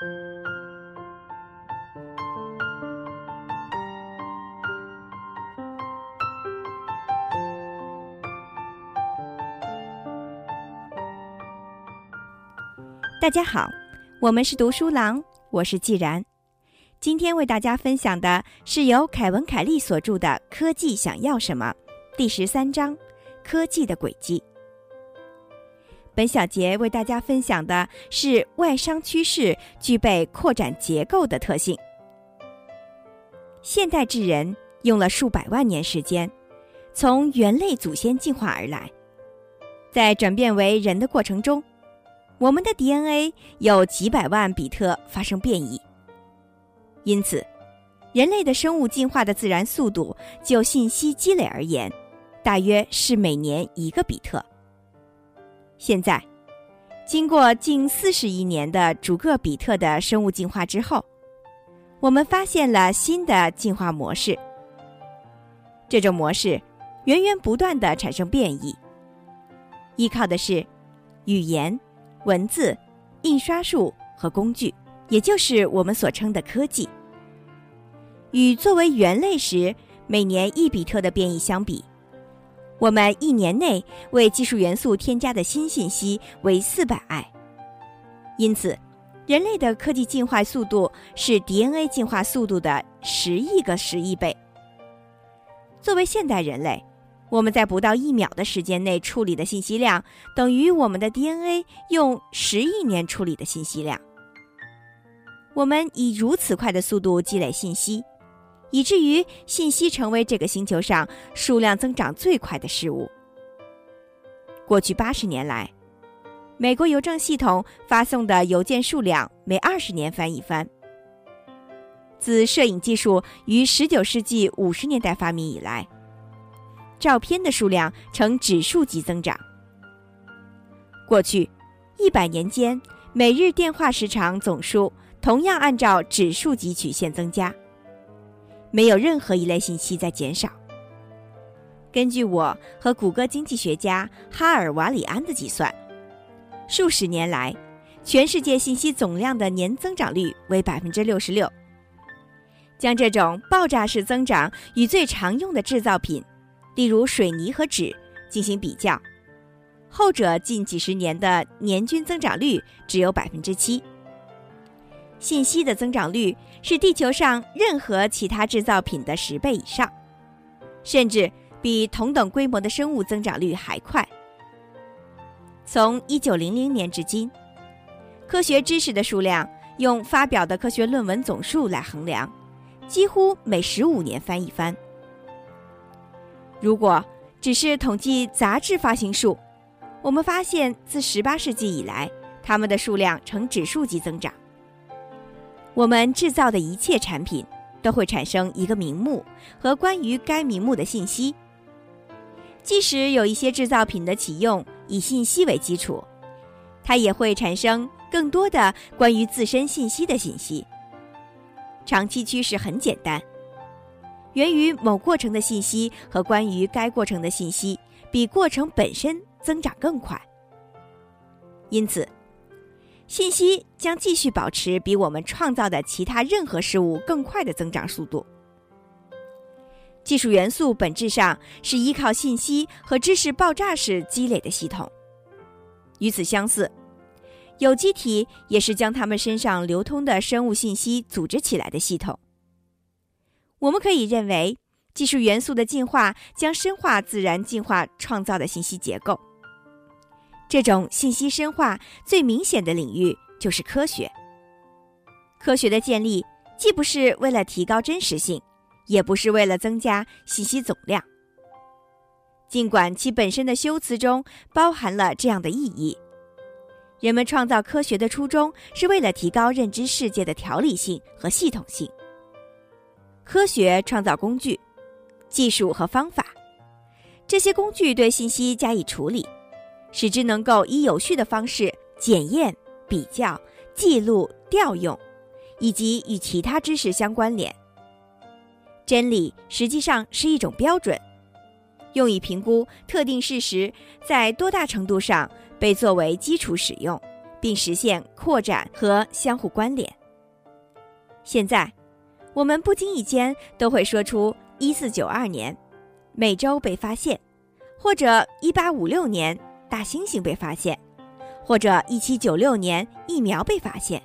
大家好，我们是读书郎，我是既然。今天为大家分享的是由凯文·凯利所著的《科技想要什么》第十三章《科技的轨迹》。本小节为大家分享的是外商趋势具备扩展结构的特性。现代智人用了数百万年时间，从猿类祖先进化而来，在转变为人的过程中。我们的 DNA 有几百万比特发生变异，因此，人类的生物进化的自然速度就信息积累而言，大约是每年一个比特。现在，经过近四十亿年的逐个比特的生物进化之后，我们发现了新的进化模式。这种模式源源不断的产生变异，依靠的是语言。文字、印刷术和工具，也就是我们所称的科技，与作为猿类时每年一比特的变异相比，我们一年内为技术元素添加的新信息为四百 i。因此，人类的科技进化速度是 DNA 进化速度的十亿个十亿倍。作为现代人类。我们在不到一秒的时间内处理的信息量，等于我们的 DNA 用十亿年处理的信息量。我们以如此快的速度积累信息，以至于信息成为这个星球上数量增长最快的事物。过去八十年来，美国邮政系统发送的邮件数量每二十年翻一番。自摄影技术于十九世纪五十年代发明以来。照片的数量呈指数级增长。过去一百年间，每日电话时长总数同样按照指数级曲线增加，没有任何一类信息在减少。根据我和谷歌经济学家哈尔瓦里安的计算，数十年来，全世界信息总量的年增长率为百分之六十六。将这种爆炸式增长与最常用的制造品。例如水泥和纸进行比较，后者近几十年的年均增长率只有百分之七。信息的增长率是地球上任何其他制造品的十倍以上，甚至比同等规模的生物增长率还快。从一九零零年至今，科学知识的数量用发表的科学论文总数来衡量，几乎每十五年翻一番。如果只是统计杂志发行数，我们发现自18世纪以来，它们的数量呈指数级增长。我们制造的一切产品都会产生一个名目和关于该名目的信息。即使有一些制造品的启用以信息为基础，它也会产生更多的关于自身信息的信息。长期趋势很简单。源于某过程的信息和关于该过程的信息，比过程本身增长更快。因此，信息将继续保持比我们创造的其他任何事物更快的增长速度。技术元素本质上是依靠信息和知识爆炸式积累的系统。与此相似，有机体也是将它们身上流通的生物信息组织起来的系统。我们可以认为，技术元素的进化将深化自然进化创造的信息结构。这种信息深化最明显的领域就是科学。科学的建立既不是为了提高真实性，也不是为了增加信息总量。尽管其本身的修辞中包含了这样的意义，人们创造科学的初衷是为了提高认知世界的条理性和系统性。科学创造工具、技术和方法，这些工具对信息加以处理，使之能够以有序的方式检验、比较、记录、调用，以及与其他知识相关联。真理实际上是一种标准，用以评估特定事实在多大程度上被作为基础使用，并实现扩展和相互关联。现在，我们不经意间都会说出一四九二年美洲被发现，或者一八五六年大猩猩被发现，或者一七九六年疫苗被发现。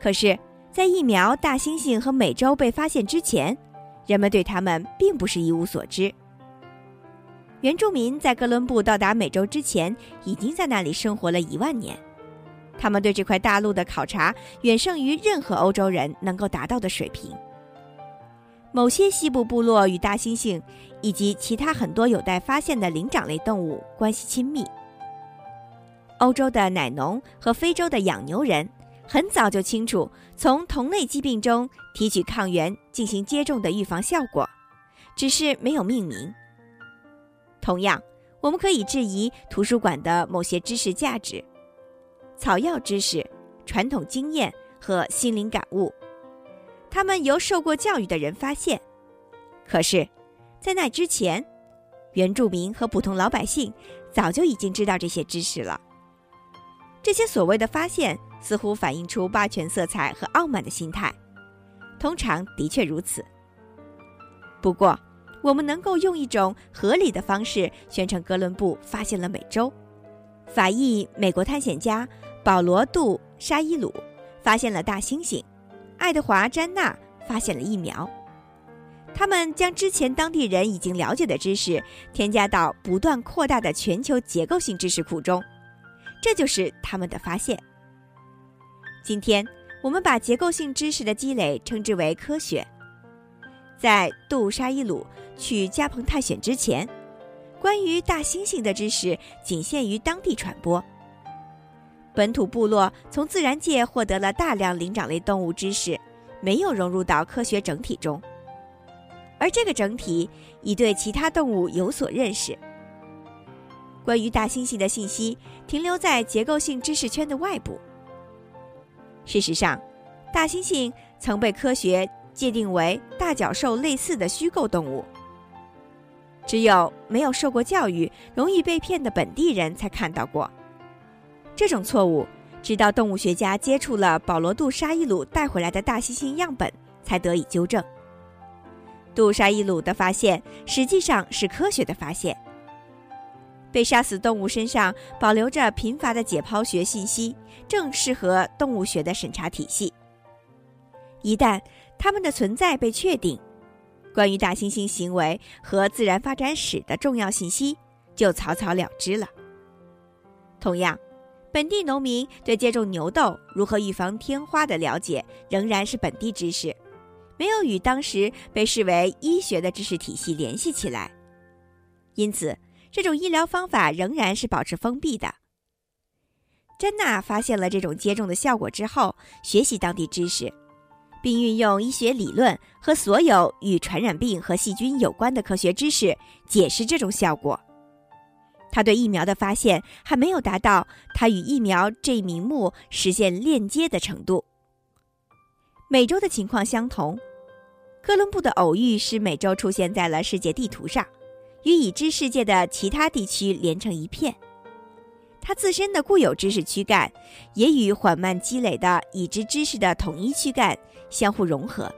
可是，在疫苗、大猩猩和美洲被发现之前，人们对他们并不是一无所知。原住民在哥伦布到达美洲之前，已经在那里生活了一万年。他们对这块大陆的考察远胜于任何欧洲人能够达到的水平。某些西部部落与大猩猩以及其他很多有待发现的灵长类动物关系亲密。欧洲的奶农和非洲的养牛人很早就清楚从同类疾病中提取抗原进行接种的预防效果，只是没有命名。同样，我们可以质疑图书馆的某些知识价值、草药知识、传统经验和心灵感悟。他们由受过教育的人发现，可是，在那之前，原住民和普通老百姓早就已经知道这些知识了。这些所谓的发现似乎反映出霸权色彩和傲慢的心态，通常的确如此。不过，我们能够用一种合理的方式宣称哥伦布发现了美洲。法裔美国探险家保罗·杜沙伊鲁发现了大猩猩，爱德华·詹纳发现了疫苗。他们将之前当地人已经了解的知识添加到不断扩大的全球结构性知识库中，这就是他们的发现。今天，我们把结构性知识的积累称之为科学。在杜沙伊鲁。去加蓬探险之前，关于大猩猩的知识仅限于当地传播。本土部落从自然界获得了大量灵长类动物知识，没有融入到科学整体中，而这个整体已对其他动物有所认识。关于大猩猩的信息停留在结构性知识圈的外部。事实上，大猩猩曾被科学界定为大角兽类似的虚构动物。只有没有受过教育、容易被骗的本地人才看到过这种错误，直到动物学家接触了保罗·杜沙伊鲁带回来的大猩猩样本，才得以纠正。杜沙伊鲁的发现实际上是科学的发现。被杀死动物身上保留着贫乏的解剖学信息，正适合动物学的审查体系。一旦它们的存在被确定，关于大猩猩行为和自然发展史的重要信息就草草了之了。同样，本地农民对接种牛痘、如何预防天花的了解仍然是本地知识，没有与当时被视为医学的知识体系联系起来，因此这种医疗方法仍然是保持封闭的。珍娜发现了这种接种的效果之后，学习当地知识。并运用医学理论和所有与传染病和细菌有关的科学知识解释这种效果。他对疫苗的发现还没有达到他与疫苗这一名目实现链接的程度。美洲的情况相同，哥伦布的偶遇使美洲出现在了世界地图上，与已知世界的其他地区连成一片。他自身的固有知识躯干也与缓慢积累的已知知识的统一躯干。相互融合。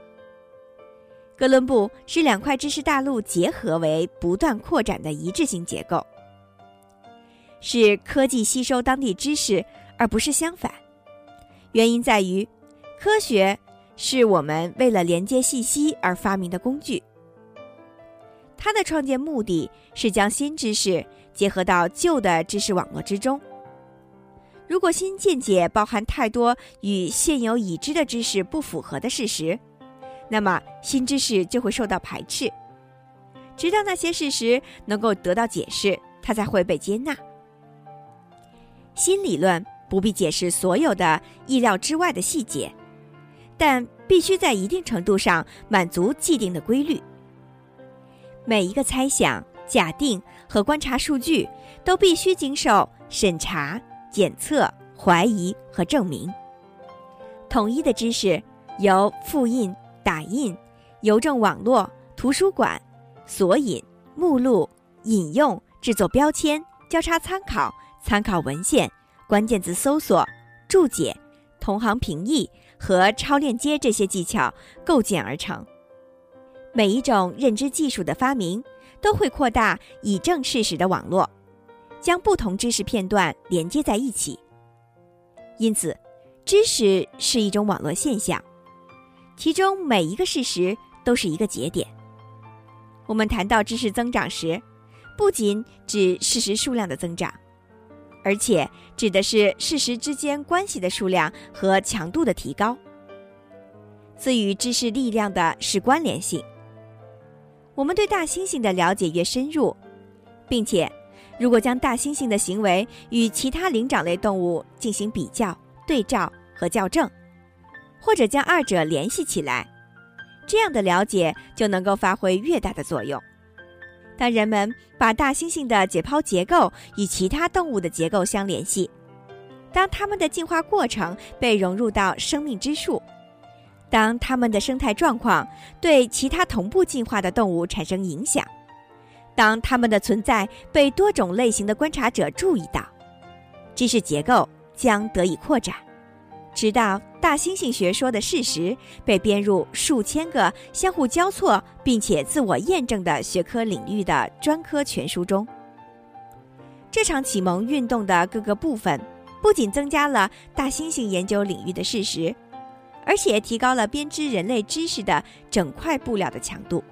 哥伦布使两块知识大陆结合为不断扩展的一致性结构，是科技吸收当地知识，而不是相反。原因在于，科学是我们为了连接信息而发明的工具。它的创建目的是将新知识结合到旧的知识网络之中。如果新见解包含太多与现有已知的知识不符合的事实，那么新知识就会受到排斥，直到那些事实能够得到解释，它才会被接纳。新理论不必解释所有的意料之外的细节，但必须在一定程度上满足既定的规律。每一个猜想、假定和观察数据都必须经受审查。检测、怀疑和证明。统一的知识由复印、打印、邮政网络、图书馆、索引、目录、引用、制作标签、交叉参考、参考文献、关键字搜索、注解、同行评议和超链接这些技巧构建而成。每一种认知技术的发明，都会扩大以证事实的网络，将不同知识片段连接在一起。因此，知识是一种网络现象，其中每一个事实都是一个节点。我们谈到知识增长时，不仅指事实数量的增长，而且指的是事实之间关系的数量和强度的提高。赐予知识力量的是关联性。我们对大猩猩的了解越深入，并且，如果将大猩猩的行为与其他灵长类动物进行比较、对照和校正，或者将二者联系起来，这样的了解就能够发挥越大的作用。当人们把大猩猩的解剖结构与其他动物的结构相联系，当它们的进化过程被融入到生命之树。当它们的生态状况对其他同步进化的动物产生影响，当它们的存在被多种类型的观察者注意到，知识结构将得以扩展，直到大猩猩学说的事实被编入数千个相互交错并且自我验证的学科领域的专科全书中。这场启蒙运动的各个部分，不仅增加了大猩猩研究领域的事实。而且提高了编织人类知识的整块布料的强度。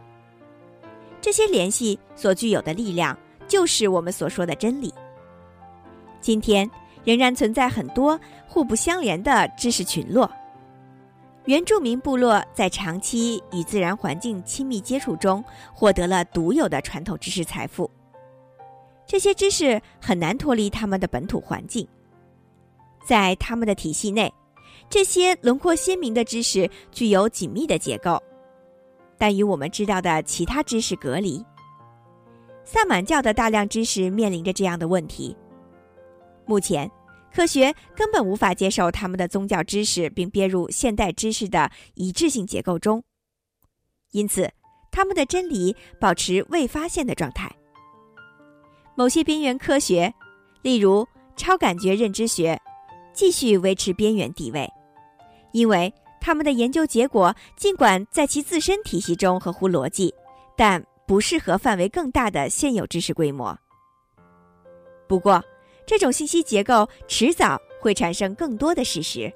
这些联系所具有的力量，就是我们所说的真理。今天仍然存在很多互不相连的知识群落。原住民部落在长期与自然环境亲密接触中，获得了独有的传统知识财富。这些知识很难脱离他们的本土环境，在他们的体系内。这些轮廓鲜明的知识具有紧密的结构，但与我们知道的其他知识隔离。萨满教的大量知识面临着这样的问题：目前，科学根本无法接受他们的宗教知识并编入现代知识的一致性结构中，因此，他们的真理保持未发现的状态。某些边缘科学，例如超感觉认知学，继续维持边缘地位。因为他们的研究结果尽管在其自身体系中合乎逻辑，但不适合范围更大的现有知识规模。不过，这种信息结构迟早会产生更多的事实。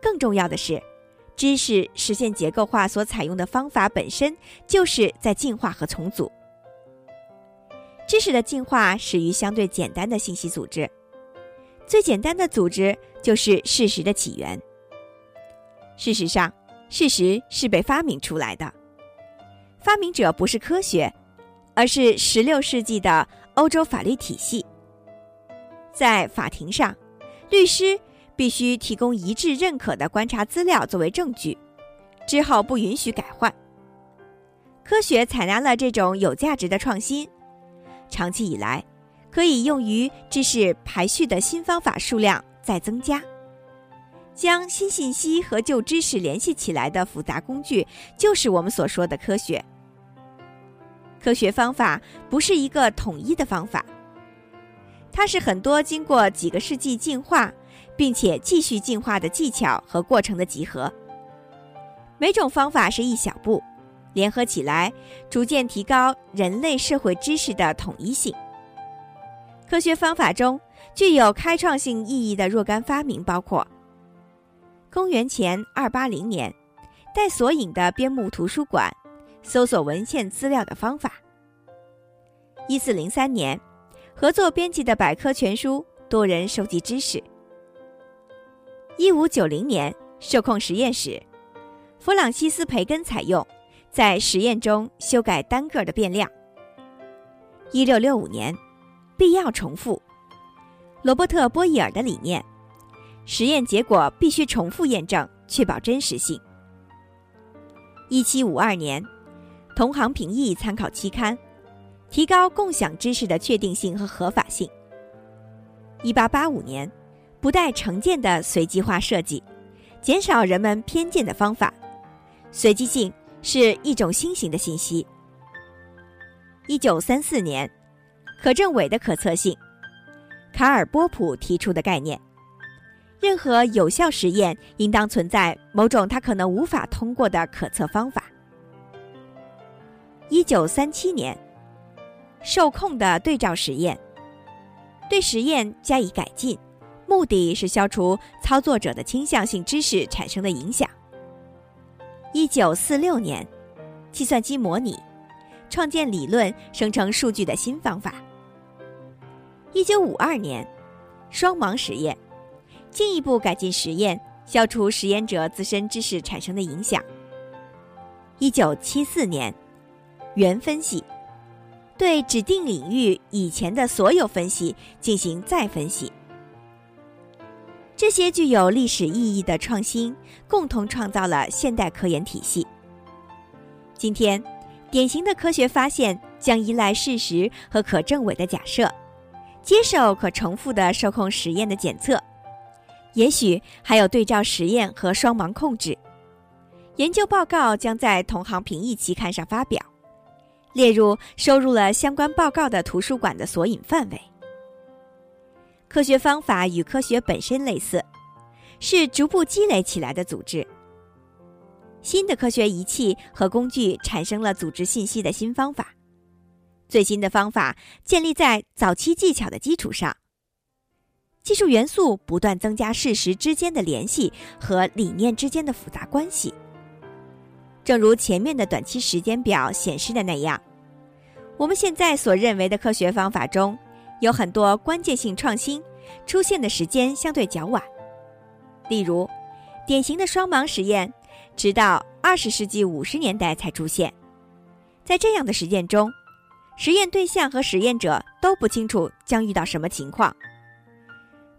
更重要的是，知识实现结构化所采用的方法本身就是在进化和重组。知识的进化始于相对简单的信息组织，最简单的组织就是事实的起源。事实上，事实是被发明出来的。发明者不是科学，而是16世纪的欧洲法律体系。在法庭上，律师必须提供一致认可的观察资料作为证据，之后不允许改换。科学采纳了这种有价值的创新，长期以来，可以用于知识排序的新方法数量在增加。将新信息和旧知识联系起来的复杂工具，就是我们所说的科学。科学方法不是一个统一的方法，它是很多经过几个世纪进化，并且继续进化的技巧和过程的集合。每种方法是一小步，联合起来，逐渐提高人类社会知识的统一性。科学方法中具有开创性意义的若干发明包括。公元前二八零年，带索引的边牧图书馆，搜索文献资料的方法。一四零三年，合作编辑的百科全书，多人收集知识。一五九零年，受控实验室，弗朗西斯培根采用，在实验中修改单个的变量。一六六五年，必要重复，罗伯特波义尔的理念。实验结果必须重复验证，确保真实性。一七五二年，同行评议参考期刊，提高共享知识的确定性和合法性。一八八五年，不带成见的随机化设计，减少人们偏见的方法。随机性是一种新型的信息。一九三四年，可证伪的可测性。卡尔波普提出的概念：任何有效实验应当存在某种他可能无法通过的可测方法。一九三七年，受控的对照实验，对实验加以改进，目的是消除操作者的倾向性知识产生的影响。一九四六年，计算机模拟，创建理论生成数据的新方法。一九五二年，双盲实验，进一步改进实验，消除实验者自身知识产生的影响。一九七四年。原分析，对指定领域以前的所有分析进行再分析。这些具有历史意义的创新，共同创造了现代科研体系。今天，典型的科学发现将依赖事实和可证伪的假设，接受可重复的受控实验的检测，也许还有对照实验和双盲控制。研究报告将在同行评议期刊上发表。列入收入了相关报告的图书馆的索引范围。科学方法与科学本身类似，是逐步积累起来的组织。新的科学仪器和工具产生了组织信息的新方法。最新的方法建立在早期技巧的基础上。技术元素不断增加事实之间的联系和理念之间的复杂关系。正如前面的短期时间表显示的那样，我们现在所认为的科学方法中，有很多关键性创新出现的时间相对较晚。例如，典型的双盲实验，直到二十世纪五十年代才出现。在这样的实验中，实验对象和实验者都不清楚将遇到什么情况。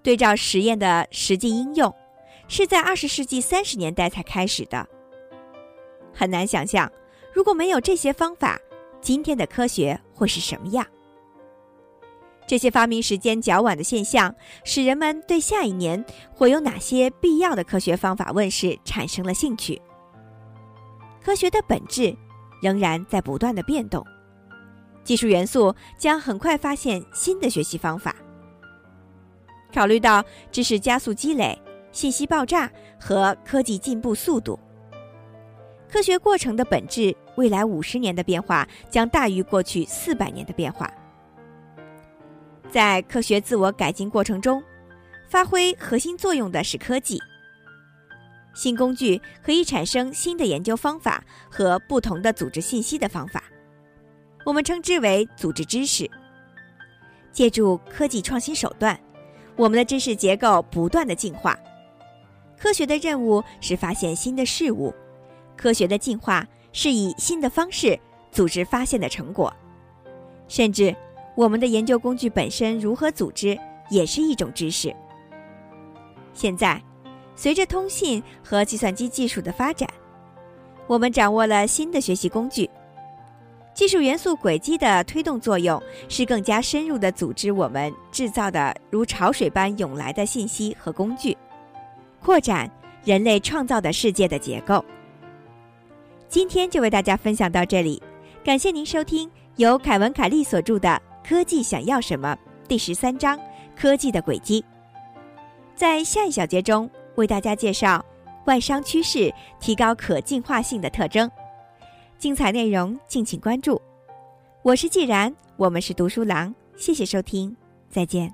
对照实验的实际应用，是在二十世纪三十年代才开始的。很难想象，如果没有这些方法，今天的科学会是什么样。这些发明时间较晚的现象，使人们对下一年会有哪些必要的科学方法问世产生了兴趣。科学的本质仍然在不断的变动，技术元素将很快发现新的学习方法。考虑到知识加速积累、信息爆炸和科技进步速度。科学过程的本质，未来五十年的变化将大于过去四百年的变化。在科学自我改进过程中，发挥核心作用的是科技。新工具可以产生新的研究方法和不同的组织信息的方法，我们称之为组织知识。借助科技创新手段，我们的知识结构不断的进化。科学的任务是发现新的事物。科学的进化是以新的方式组织发现的成果，甚至我们的研究工具本身如何组织也是一种知识。现在，随着通信和计算机技术的发展，我们掌握了新的学习工具。技术元素轨迹的推动作用是更加深入的组织我们制造的如潮水般涌来的信息和工具，扩展人类创造的世界的结构。今天就为大家分享到这里，感谢您收听由凯文·凯利所著的《科技想要什么》第十三章“科技的轨迹”。在下一小节中，为大家介绍外商趋势提高可进化性的特征。精彩内容敬请关注。我是既然，我们是读书郎，谢谢收听，再见。